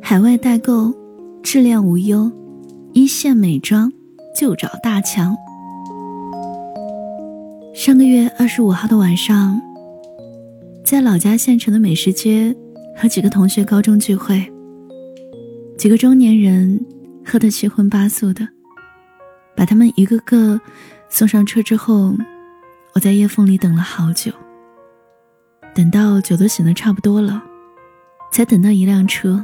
海外代购，质量无忧，一线美妆就找大强。上个月二十五号的晚上，在老家县城的美食街，和几个同学高中聚会。几个中年人喝得七荤八素的，把他们一个个送上车之后，我在夜风里等了好久。等到酒都醒得差不多了，才等到一辆车。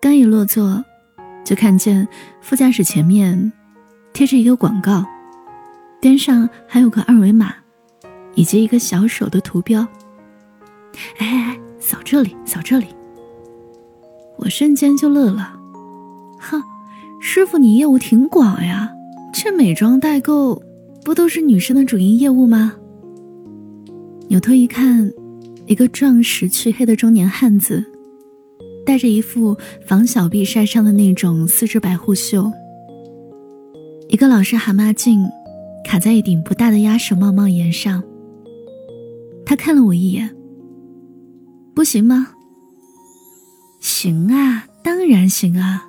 刚一落座，就看见副驾驶前面贴着一个广告，边上还有个二维码，以及一个小手的图标。哎哎哎，扫这里，扫这里！我瞬间就乐了，哼，师傅你业务挺广呀，这美妆代购不都是女生的主营业务吗？扭头一看，一个壮实黢黑的中年汉子。戴着一副防小臂晒伤的那种丝质白护袖，一个老式蛤蟆镜卡在一顶不大的鸭舌帽帽檐上。他看了我一眼，不行吗？行啊，当然行啊。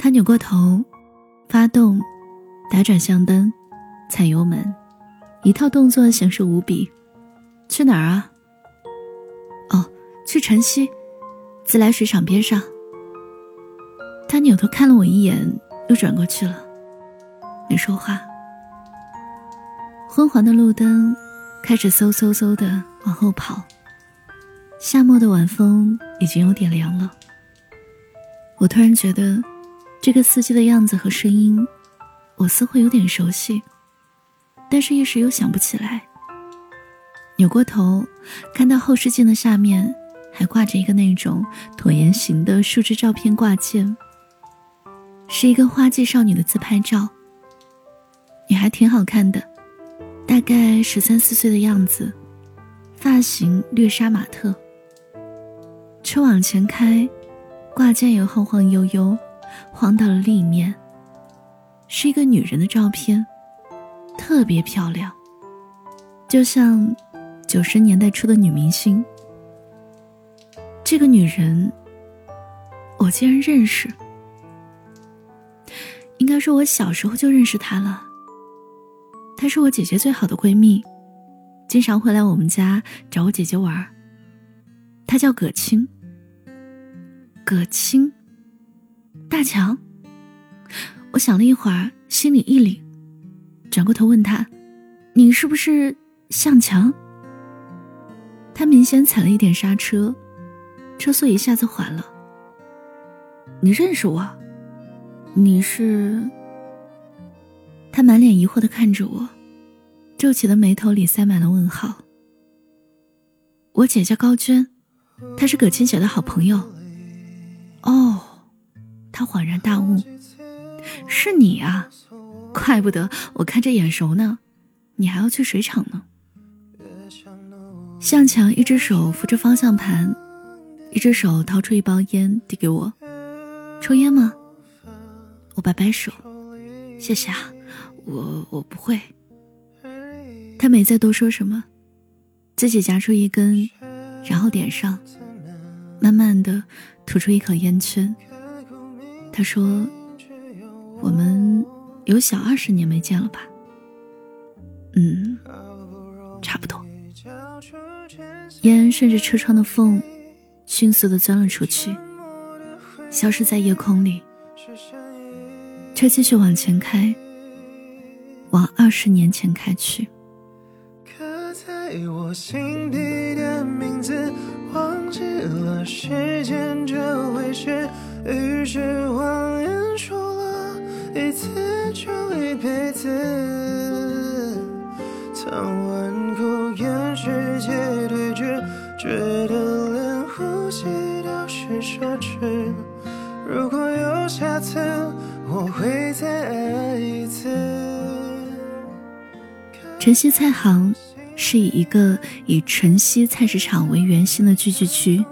他扭过头，发动，打转向灯，踩油门，一套动作形式无比。去哪儿啊？哦，去晨曦。自来水厂边上，他扭头看了我一眼，又转过去了，没说话。昏黄的路灯开始嗖嗖嗖的往后跑，夏末的晚风已经有点凉了。我突然觉得，这个司机的样子和声音，我似乎有点熟悉，但是一时又想不起来。扭过头，看到后视镜的下面。还挂着一个那种椭圆形的树枝照片挂件，是一个花季少女的自拍照。女孩挺好看的，大概十三四岁的样子，发型略杀马特。车往前开，挂件也晃晃悠悠，晃到了另一面。是一个女人的照片，特别漂亮，就像九十年代初的女明星。这个女人，我竟然认识。应该说，我小时候就认识她了。她是我姐姐最好的闺蜜，经常会来我们家找我姐姐玩。她叫葛青。葛青，大强。我想了一会儿，心里一凛，转过头问他：“你是不是向强？”他明显踩了一点刹车。车速一下子缓了。你认识我？你是？他满脸疑惑的看着我，皱起的眉头里塞满了问号。我姐叫高娟，她是葛青姐的好朋友。哦，他恍然大悟，是你啊！怪不得我看着眼熟呢，你还要去水厂呢。向强一只手扶着方向盘。一只手掏出一包烟递给我，抽烟吗？我摆摆手，谢谢啊，我我不会。他没再多说什么，自己夹出一根，然后点上，慢慢的吐出一口烟圈。他说：“我们有小二十年没见了吧？”嗯，差不多。烟顺着车窗的缝。迅速的钻了出去，消失在夜空里。车继续往前开，往二十年前开去。刻在我心底的名字，忘记了时间这回事，于是谎言说了一次就一辈子。曾顽固跟世界对峙，觉得连。呼吸都是奢侈。如果有下次，我会再爱一次。晨曦菜行是以一个以晨曦菜市场为圆心的聚居区，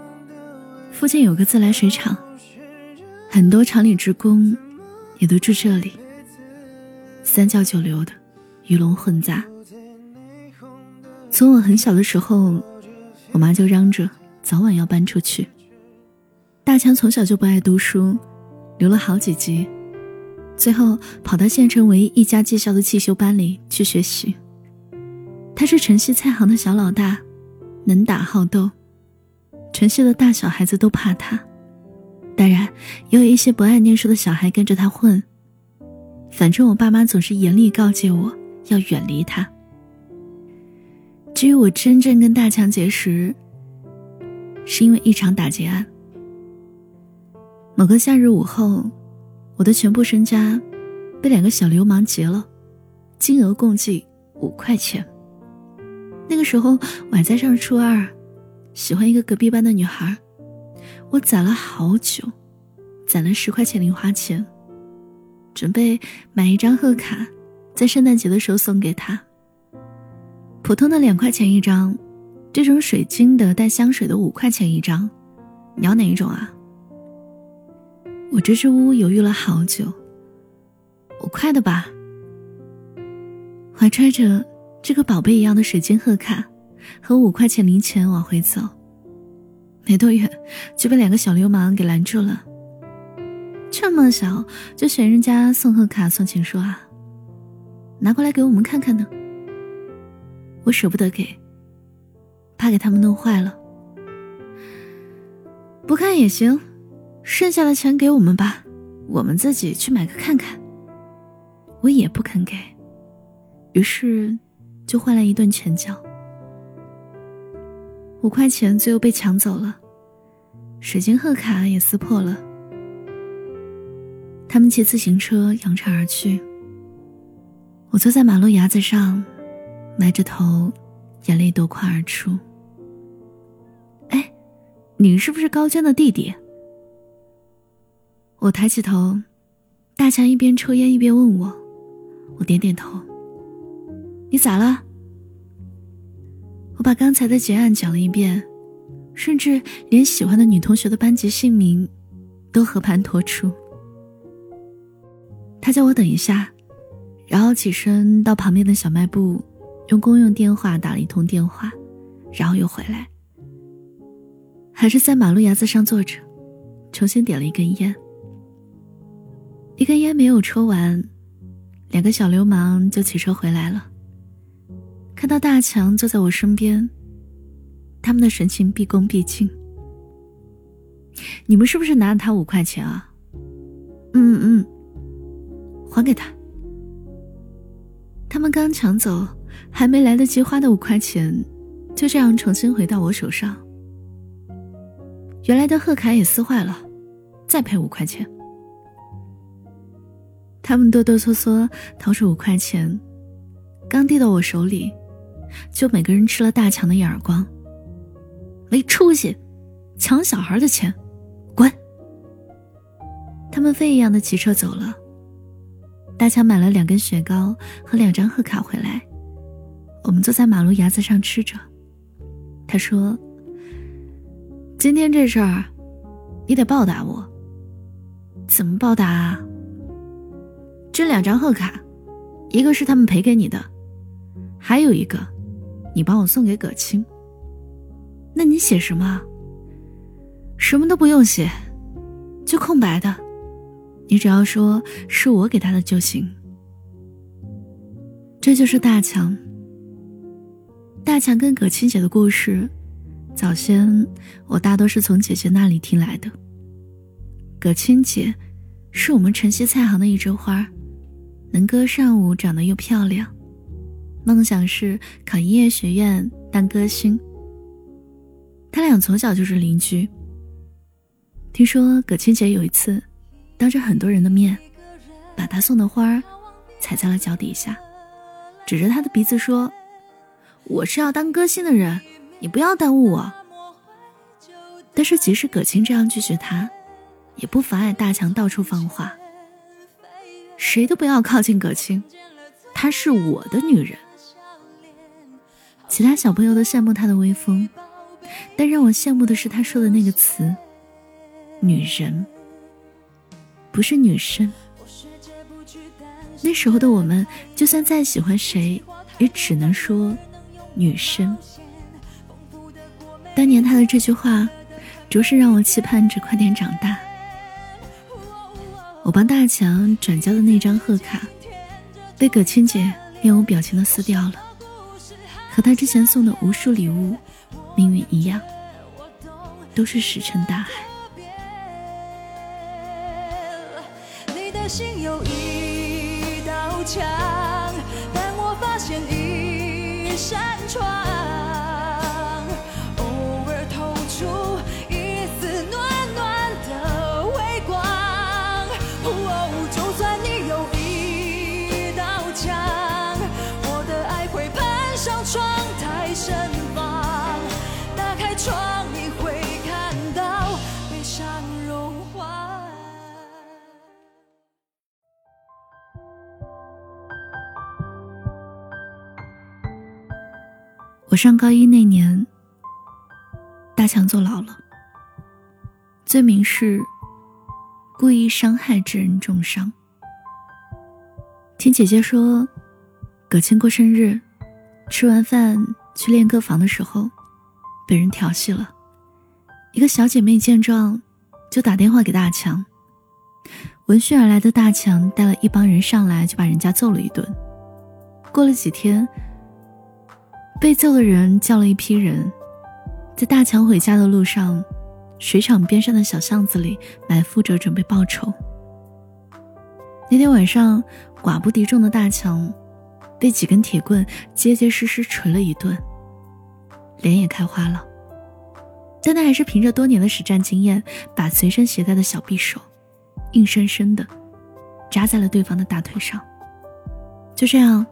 附近有个自来水厂，很多厂里职工也都住这里。三教九流的，鱼龙混杂。从我很小的时候，我妈就嚷着早晚要搬出去。大强从小就不爱读书，留了好几级，最后跑到县城唯一一家技校的汽修班里去学习。他是城西菜行的小老大，能打好斗，城西的大小孩子都怕他。当然，也有一些不爱念书的小孩跟着他混。反正我爸妈总是严厉告诫我要远离他。至于我真正跟大强结识，是因为一场打劫案。某个夏日午后，我的全部身家被两个小流氓劫了，金额共计五块钱。那个时候我还在上初二，喜欢一个隔壁班的女孩，我攒了好久，攒了十块钱零花钱，准备买一张贺卡，在圣诞节的时候送给他。普通的两块钱一张，这种水晶的带香水的五块钱一张，你要哪一种啊？我支支吾吾犹豫了好久，五块的吧。怀揣着这个宝贝一样的水晶贺卡和五块钱零钱往回走，没多远就被两个小流氓给拦住了。这么小就选人家送贺卡送情书啊？拿过来给我们看看呢。我舍不得给，怕给他们弄坏了。不看也行。剩下的钱给我们吧，我们自己去买个看看。我也不肯给，于是就换来一顿拳脚。五块钱最后被抢走了，水晶贺卡也撕破了。他们骑自行车扬长而去。我坐在马路牙子上，埋着头，眼泪夺眶而出。哎，你是不是高娟的弟弟？我抬起头，大强一边抽烟一边问我，我点点头。你咋了？把刚才的结案讲了一遍，甚至连喜欢的女同学的班级姓名都和盘托出。他叫我等一下，然后起身到旁边的小卖部，用公用电话打了一通电话，然后又回来，还是在马路牙子上坐着，重新点了一根烟。一根烟没有抽完，两个小流氓就骑车回来了。看到大强坐在我身边，他们的神情毕恭毕敬。你们是不是拿了他五块钱啊？嗯嗯，还给他。他们刚抢走，还没来得及花的五块钱，就这样重新回到我手上。原来的贺卡也撕坏了，再赔五块钱。他们哆哆嗦嗦掏出五块钱，刚递到我手里，就每个人吃了大强的一耳光。没出息，抢小孩的钱，滚！他们飞一样的骑车走了。大强买了两根雪糕和两张贺卡回来，我们坐在马路牙子上吃着。他说：“今天这事儿，你得报答我。怎么报答啊？”这两张贺卡，一个是他们赔给你的，还有一个，你帮我送给葛青。那你写什么？什么都不用写，就空白的，你只要说是我给他的就行。这就是大强。大强跟葛青姐的故事，早先我大多是从姐姐那里听来的。葛青姐，是我们城西菜行的一枝花。能歌善舞，长得又漂亮，梦想是考音乐学院当歌星。他俩从小就是邻居。听说葛青姐有一次，当着很多人的面，把他送的花踩在了脚底下，指着他的鼻子说：“我是要当歌星的人，你不要耽误我。”但是即使葛青这样拒绝他，也不妨碍大强到处放话。谁都不要靠近葛青，她是我的女人。其他小朋友都羡慕他的威风，但让我羡慕的是他说的那个词“女人”，不是女生。那时候的我们，就算再喜欢谁，也只能说女生。当年他的这句话，着实让我期盼着快点长大。我帮大强转交的那张贺卡，被葛青姐面无表情的撕掉了，和他之前送的无数礼物，命运一样，都是石沉大海。你的心有一道墙，上高一那年，大强坐牢了，罪名是故意伤害致人重伤。听姐姐说，葛青过生日，吃完饭去练歌房的时候，被人调戏了。一个小姐妹见状，就打电话给大强。闻讯而来的大强带了一帮人上来，就把人家揍了一顿。过了几天。被揍的人叫了一批人，在大强回家的路上，水厂边上的小巷子里埋伏着准备报仇。那天晚上，寡不敌众的大强被几根铁棍结结实实捶了一顿，脸也开花了。但他还是凭着多年的实战经验，把随身携带的小匕首硬生生的扎在了对方的大腿上。就这样，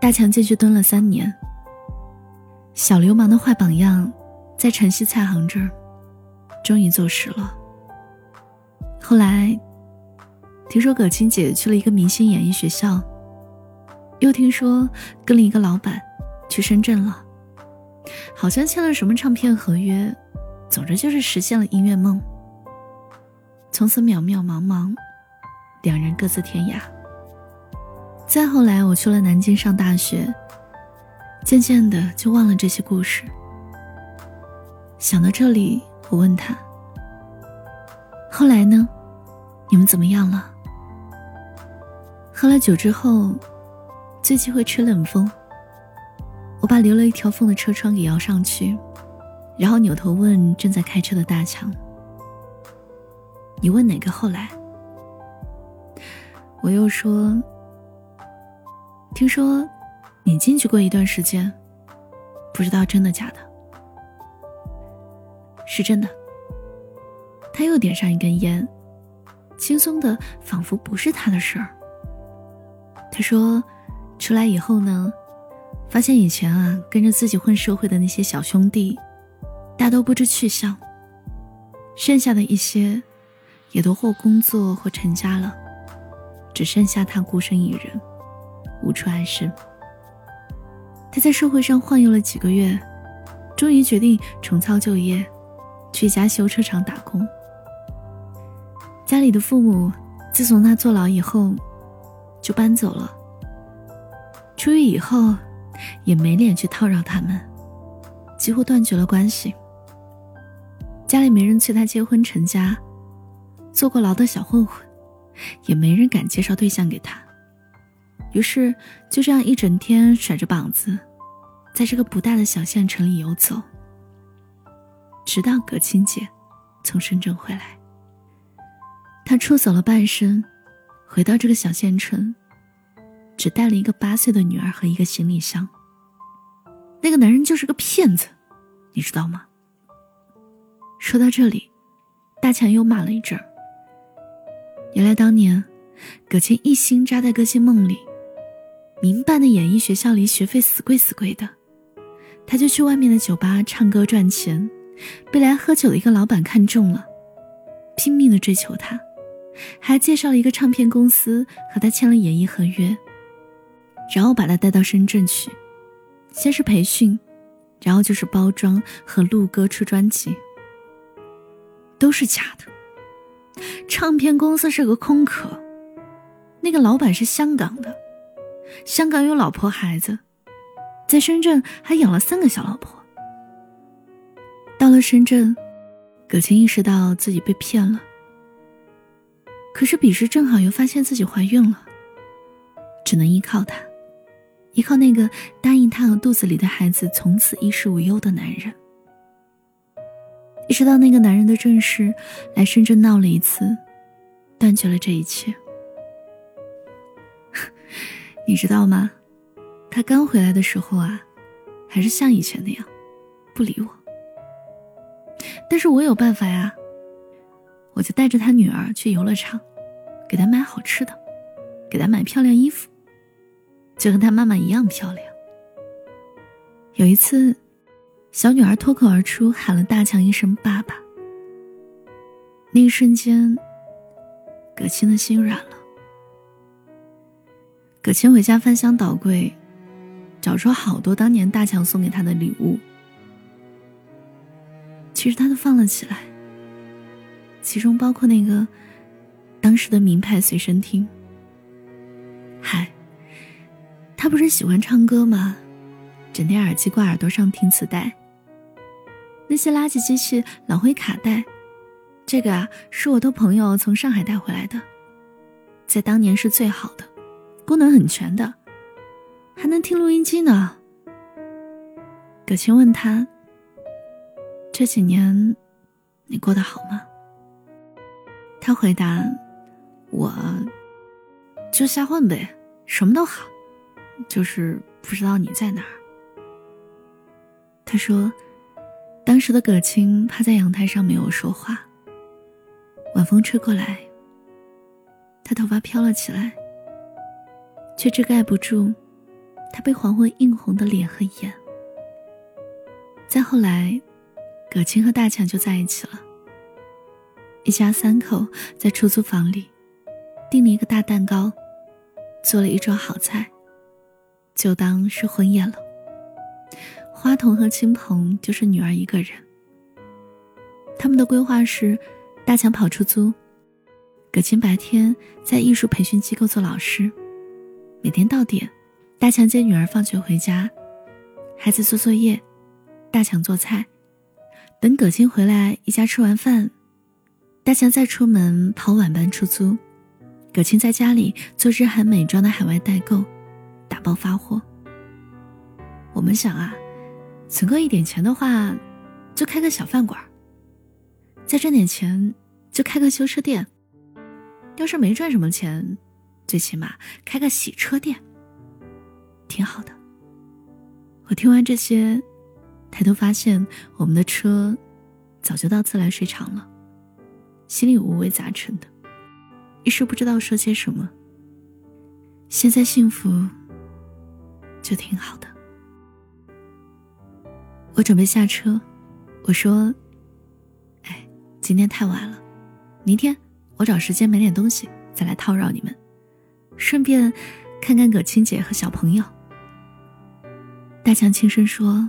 大强进去蹲了三年。小流氓的坏榜样，在晨曦菜行这儿，终于坐实了。后来，听说葛青姐去了一个明星演艺学校，又听说跟了一个老板去深圳了，好像签了什么唱片合约，总之就是实现了音乐梦。从此渺渺茫茫，两人各自天涯。再后来，我去了南京上大学。渐渐的就忘了这些故事。想到这里，我问他：“后来呢？你们怎么样了？”喝了酒之后，最忌讳吹冷风。我把留了一条缝的车窗给摇上去，然后扭头问正在开车的大强：“你问哪个后来？”我又说：“听说。”你进去过一段时间，不知道真的假的？是真的。他又点上一根烟，轻松的仿佛不是他的事儿。他说：“出来以后呢，发现以前啊跟着自己混社会的那些小兄弟，大都不知去向，剩下的一些，也都或工作或成家了，只剩下他孤身一人，无处安身。”他在社会上晃悠了几个月，终于决定重操旧业，去一家修车厂打工。家里的父母自从他坐牢以后，就搬走了。出狱以后，也没脸去叨扰他们，几乎断绝了关系。家里没人催他结婚成家，坐过牢的小混混，也没人敢介绍对象给他。于是就这样一整天甩着膀子，在这个不大的小县城里游走。直到葛青姐从深圳回来，她出走了半生，回到这个小县城，只带了一个八岁的女儿和一个行李箱。那个男人就是个骗子，你知道吗？说到这里，大强又骂了一阵。原来当年，葛青一心扎在歌星梦里。民办的演艺学校里学费死贵死贵的，他就去外面的酒吧唱歌赚钱，被来喝酒的一个老板看中了，拼命的追求他，还介绍了一个唱片公司和他签了演艺合约，然后把他带到深圳去，先是培训，然后就是包装和录歌出专辑，都是假的，唱片公司是个空壳。那个老板是香港的，香港有老婆孩子，在深圳还养了三个小老婆。到了深圳，葛青意识到自己被骗了。可是彼时正好又发现自己怀孕了，只能依靠他，依靠那个答应他和肚子里的孩子从此衣食无忧的男人。一直到那个男人的正室来深圳闹了一次，断绝了这一切。你知道吗？他刚回来的时候啊，还是像以前那样，不理我。但是我有办法呀，我就带着他女儿去游乐场，给他买好吃的，给他买漂亮衣服，就和他妈妈一样漂亮。有一次，小女儿脱口而出喊了大强一声“爸爸”，那一瞬间，葛青的心软了。葛青回家翻箱倒柜，找出好多当年大强送给他的礼物。其实他都放了起来，其中包括那个当时的名牌随身听。嗨，他不是喜欢唱歌吗？整天耳机挂耳朵上听磁带。那些垃圾机器老灰卡带，这个啊是我托朋友从上海带回来的，在当年是最好的。功能很全的，还能听录音机呢。葛青问他：“这几年你过得好吗？”他回答：“我就瞎混呗，什么都好，就是不知道你在哪儿。”他说：“当时的葛青趴在阳台上没有说话。晚风吹过来，他头发飘了起来。”却遮盖不住他被黄昏映红的脸和眼。再后来，葛青和大强就在一起了。一家三口在出租房里订了一个大蛋糕，做了一桌好菜，就当是婚宴了。花童和亲朋就是女儿一个人。他们的规划是：大强跑出租，葛青白天在艺术培训机构做老师。每天到点，大强接女儿放学回家，孩子做作业，大强做菜，等葛青回来，一家吃完饭，大强再出门跑晚班出租，葛青在家里做日韩美妆的海外代购，打包发货。我们想啊，存够一点钱的话，就开个小饭馆，再赚点钱就开个修车店。要是没赚什么钱。最起码开个洗车店，挺好的。我听完这些，抬头发现我们的车早就到自来水厂了，心里五味杂陈的，一时不知道说些什么。现在幸福就挺好的。我准备下车，我说：“哎，今天太晚了，明天我找时间买点东西再来叨扰你们。”顺便看看葛青姐和小朋友。大强轻声说：“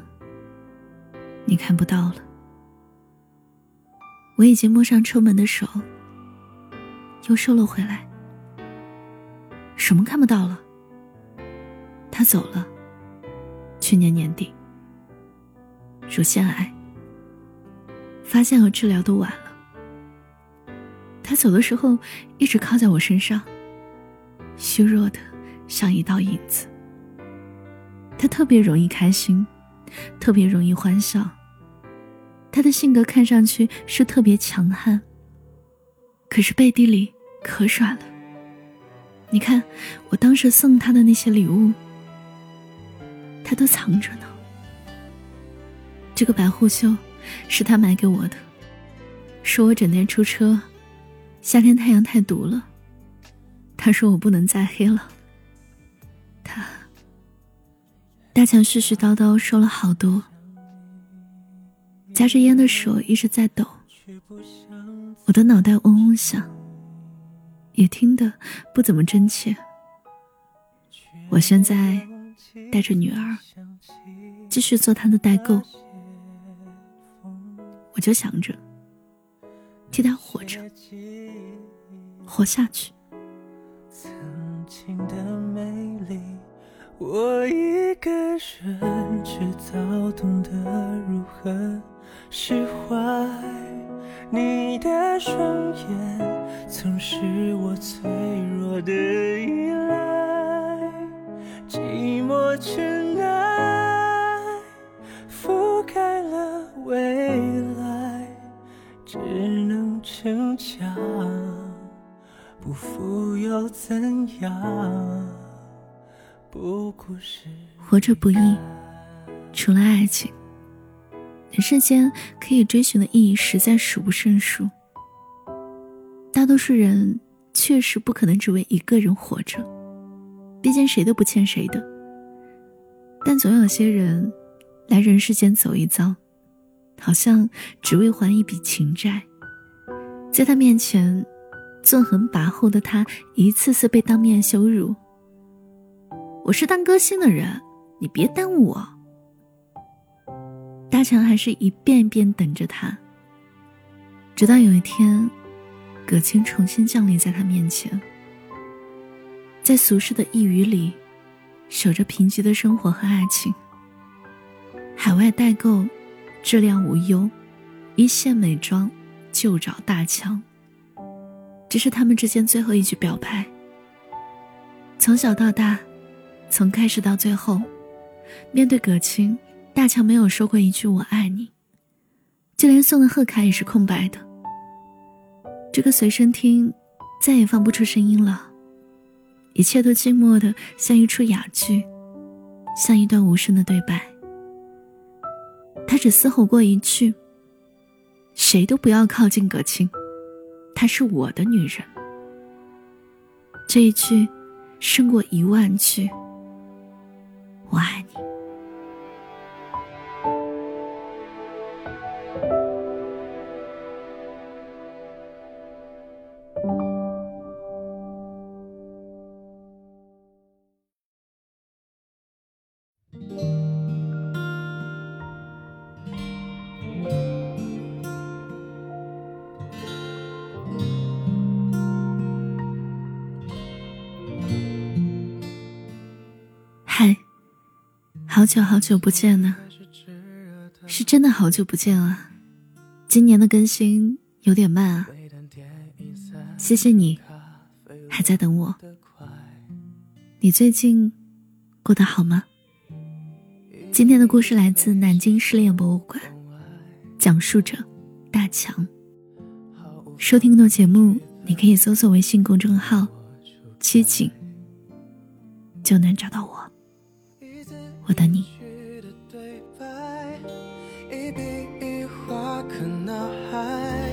你看不到了。”我已经摸上车门的手，又收了回来。什么看不到了？他走了。去年年底，乳腺癌，发现和治疗都晚了。他走的时候一直靠在我身上。虚弱的像一道影子。他特别容易开心，特别容易欢笑。他的性格看上去是特别强悍，可是背地里可软了。你看，我当时送他的那些礼物，他都藏着呢。这个白护袖是他买给我的，说我整天出车，夏天太阳太毒了。他说：“我不能再黑了。”他大强絮絮叨叨说了好多，夹着烟的手一直在抖，我的脑袋嗡嗡响，也听得不怎么真切。我现在带着女儿继续做他的代购，我就想着替他活着，活下去。曾经的美丽。我一个人，却早懂得如何释怀。你的双眼，曾是我脆弱的依赖。寂寞却活着不易，除了爱情，人世间可以追寻的意义实在数不胜数。大多数人确实不可能只为一个人活着，毕竟谁都不欠谁的。但总有些人来人世间走一遭，好像只为还一笔情债，在他面前。纵横跋扈的他，一次次被当面羞辱。我是当歌星的人，你别耽误我。大强还是一遍一遍等着他，直到有一天，葛青重新降临在他面前，在俗世的一隅里，守着贫瘠的生活和爱情。海外代购，质量无忧；一线美妆，就找大强。这是他们之间最后一句表白。从小到大，从开始到最后，面对葛青，大强没有说过一句“我爱你”，就连送的贺卡也是空白的。这个随身听再也放不出声音了，一切都静默的像一出哑剧，像一段无声的对白。他只嘶吼过一句：“谁都不要靠近葛青。”她是我的女人，这一句胜过一万句。我爱你。好久好久不见呢，是真的好久不见啊！今年的更新有点慢啊，谢谢你还在等我。你最近过得好吗？今天的故事来自南京失恋博物馆，讲述者大强。收听更多节目，你可以搜索微信公众号“七景”，就能找到我。我等你的对白。一笔一画刻脑海，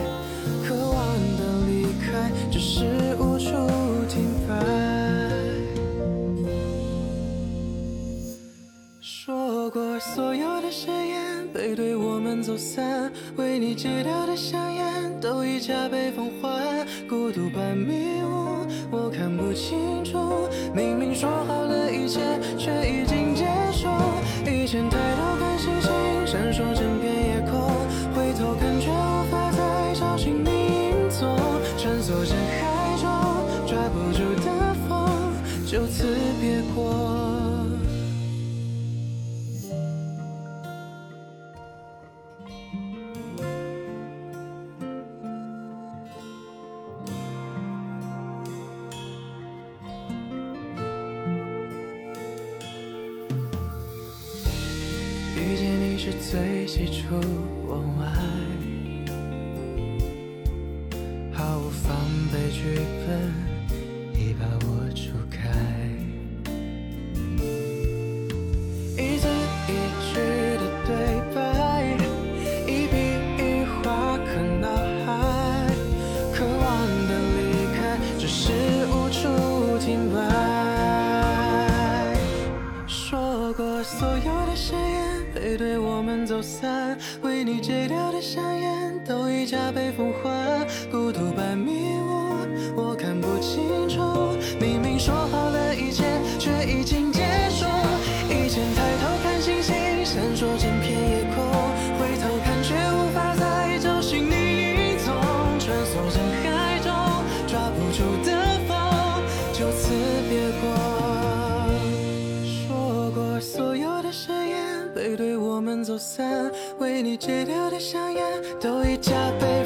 渴望的离开，只是无处停摆。说过所有的誓言，背对我们走散，为你戒掉的香烟，都已加倍奉还。孤独般迷雾，我看不清楚，明明说好你戒掉的香烟都已加倍奉还孤独般迷雾我看不清楚明明说好了一切却已经结束以前抬头看星星闪烁整片夜空回头看却无法再找寻你影踪穿梭人海中抓不住的风就此别过说过所有的誓言背对我们走散你戒掉的香烟都已加倍